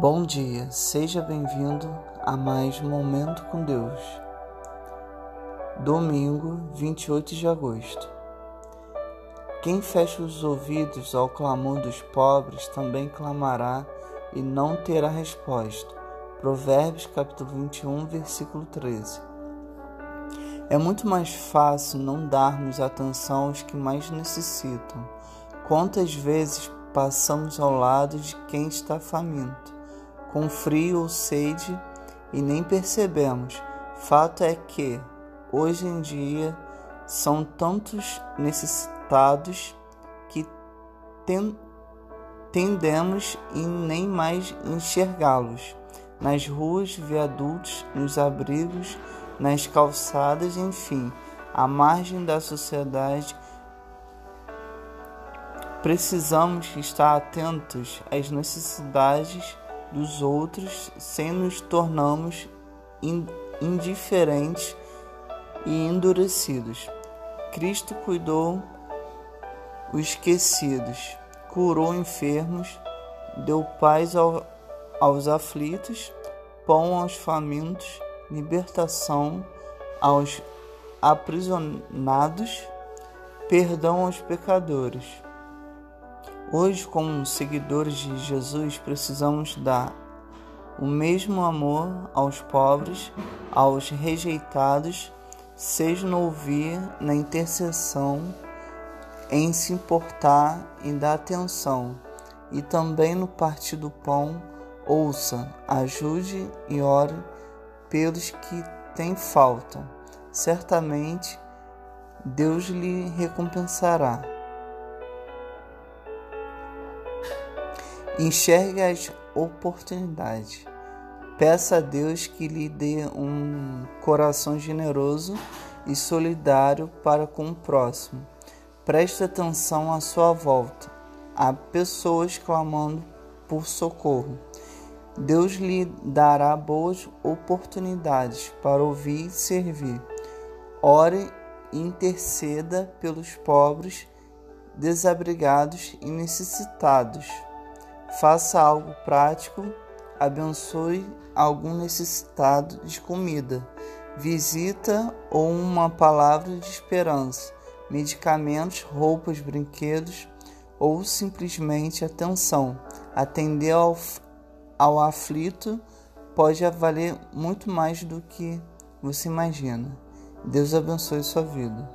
Bom dia, seja bem-vindo a mais Momento com Deus. Domingo, 28 de agosto. Quem fecha os ouvidos ao clamor dos pobres também clamará e não terá resposta. Provérbios capítulo 21, versículo 13. É muito mais fácil não darmos atenção aos que mais necessitam. Quantas vezes passamos ao lado de quem está faminto? Com frio ou sede e nem percebemos. Fato é que, hoje em dia, são tantos necessitados que ten tendemos e nem mais enxergá-los. Nas ruas, viadutos, nos abrigos, nas calçadas, enfim, à margem da sociedade, precisamos estar atentos às necessidades dos outros sem nos tornarmos indiferentes e endurecidos. Cristo cuidou os esquecidos, curou enfermos, deu paz ao, aos aflitos, pão aos famintos, libertação aos aprisionados, perdão aos pecadores. Hoje, como seguidores de Jesus, precisamos dar o mesmo amor aos pobres, aos rejeitados, seja no ouvir, na intercessão, em se importar e dar atenção, e também no partir do pão, ouça, ajude e ore pelos que têm falta. Certamente Deus lhe recompensará. Enxergue as oportunidades. Peça a Deus que lhe dê um coração generoso e solidário para com o próximo. Preste atenção à sua volta. Há pessoas clamando por socorro. Deus lhe dará boas oportunidades para ouvir e servir. Ore e interceda pelos pobres, desabrigados e necessitados. Faça algo prático, abençoe algum necessitado de comida, visita ou uma palavra de esperança, medicamentos, roupas, brinquedos ou simplesmente atenção. Atender ao, ao aflito pode valer muito mais do que você imagina. Deus abençoe sua vida.